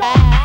Bye.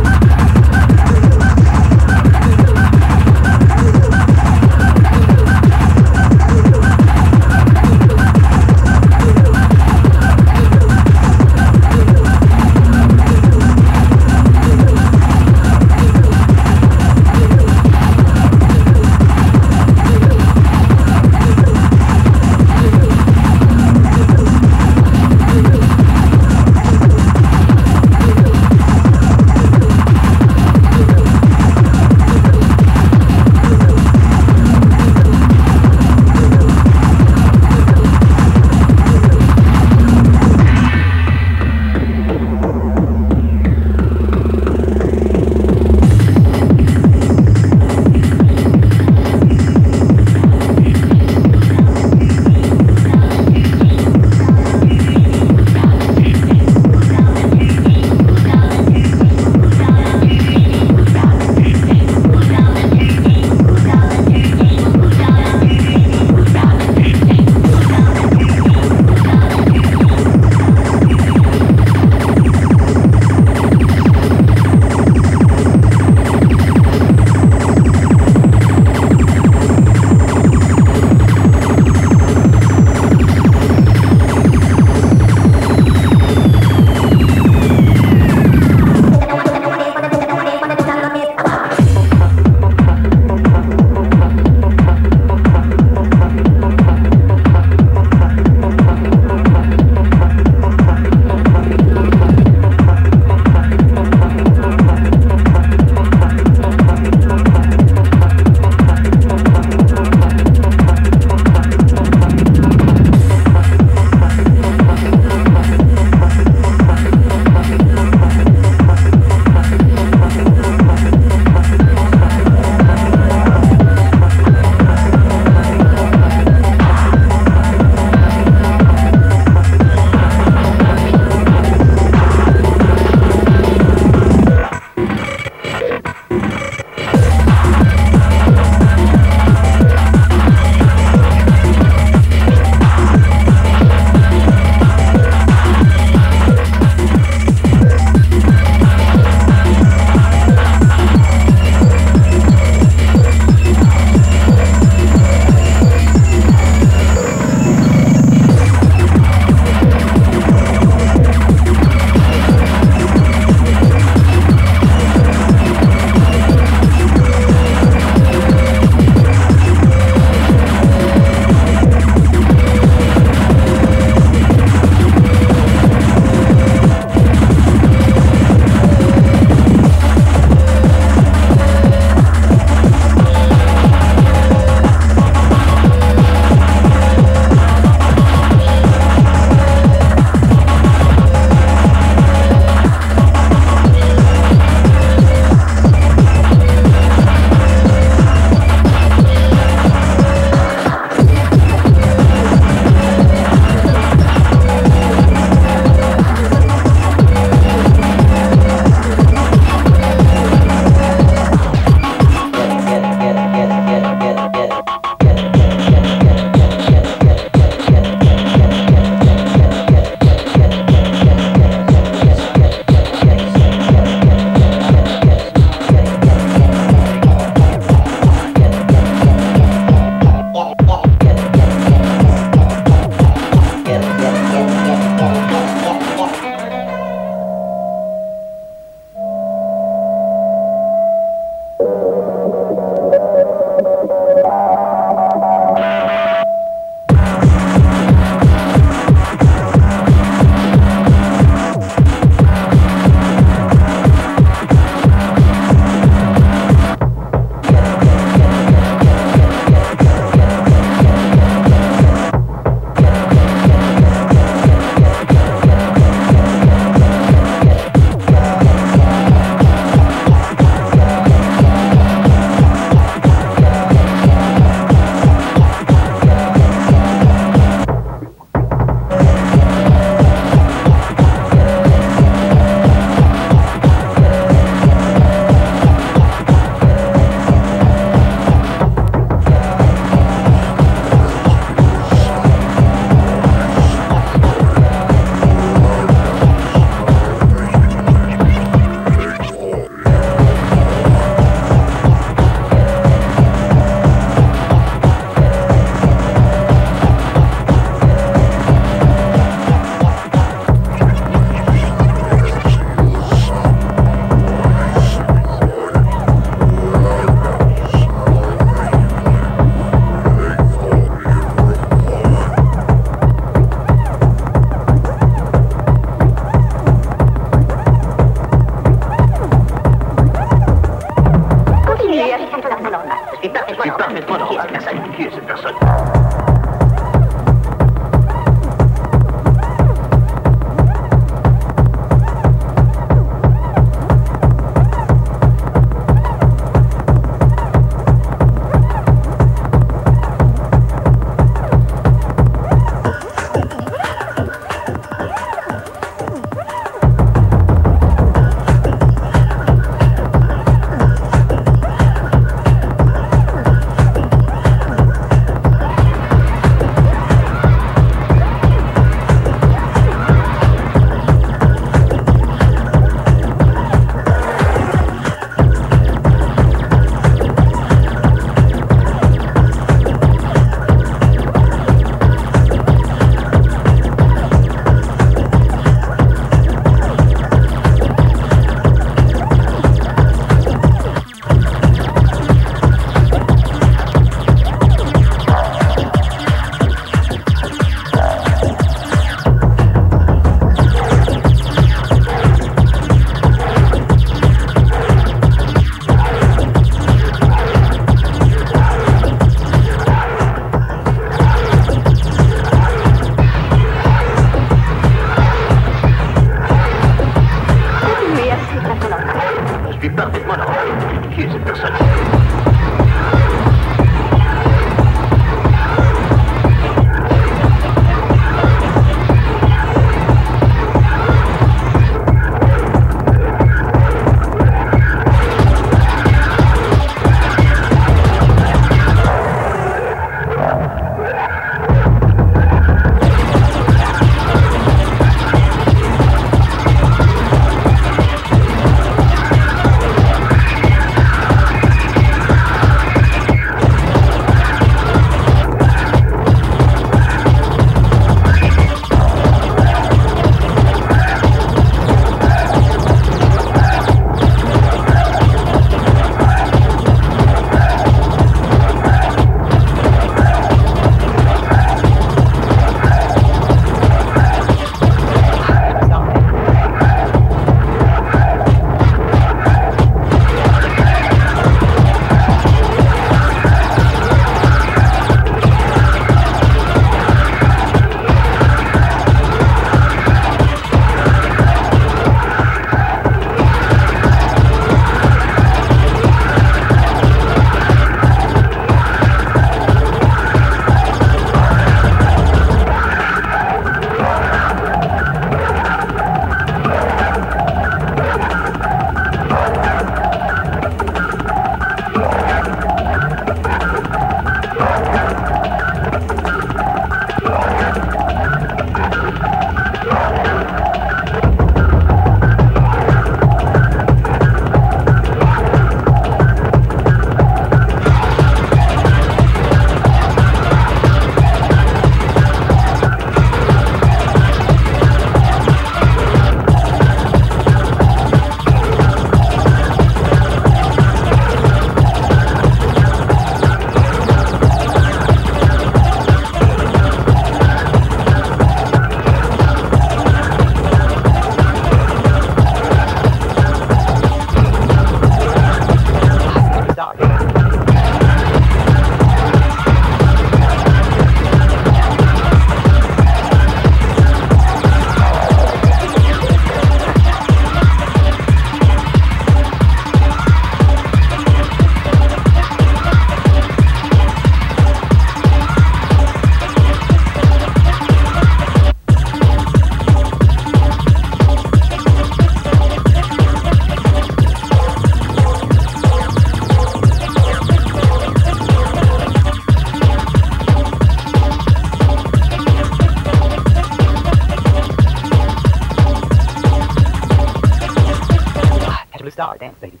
Thank you.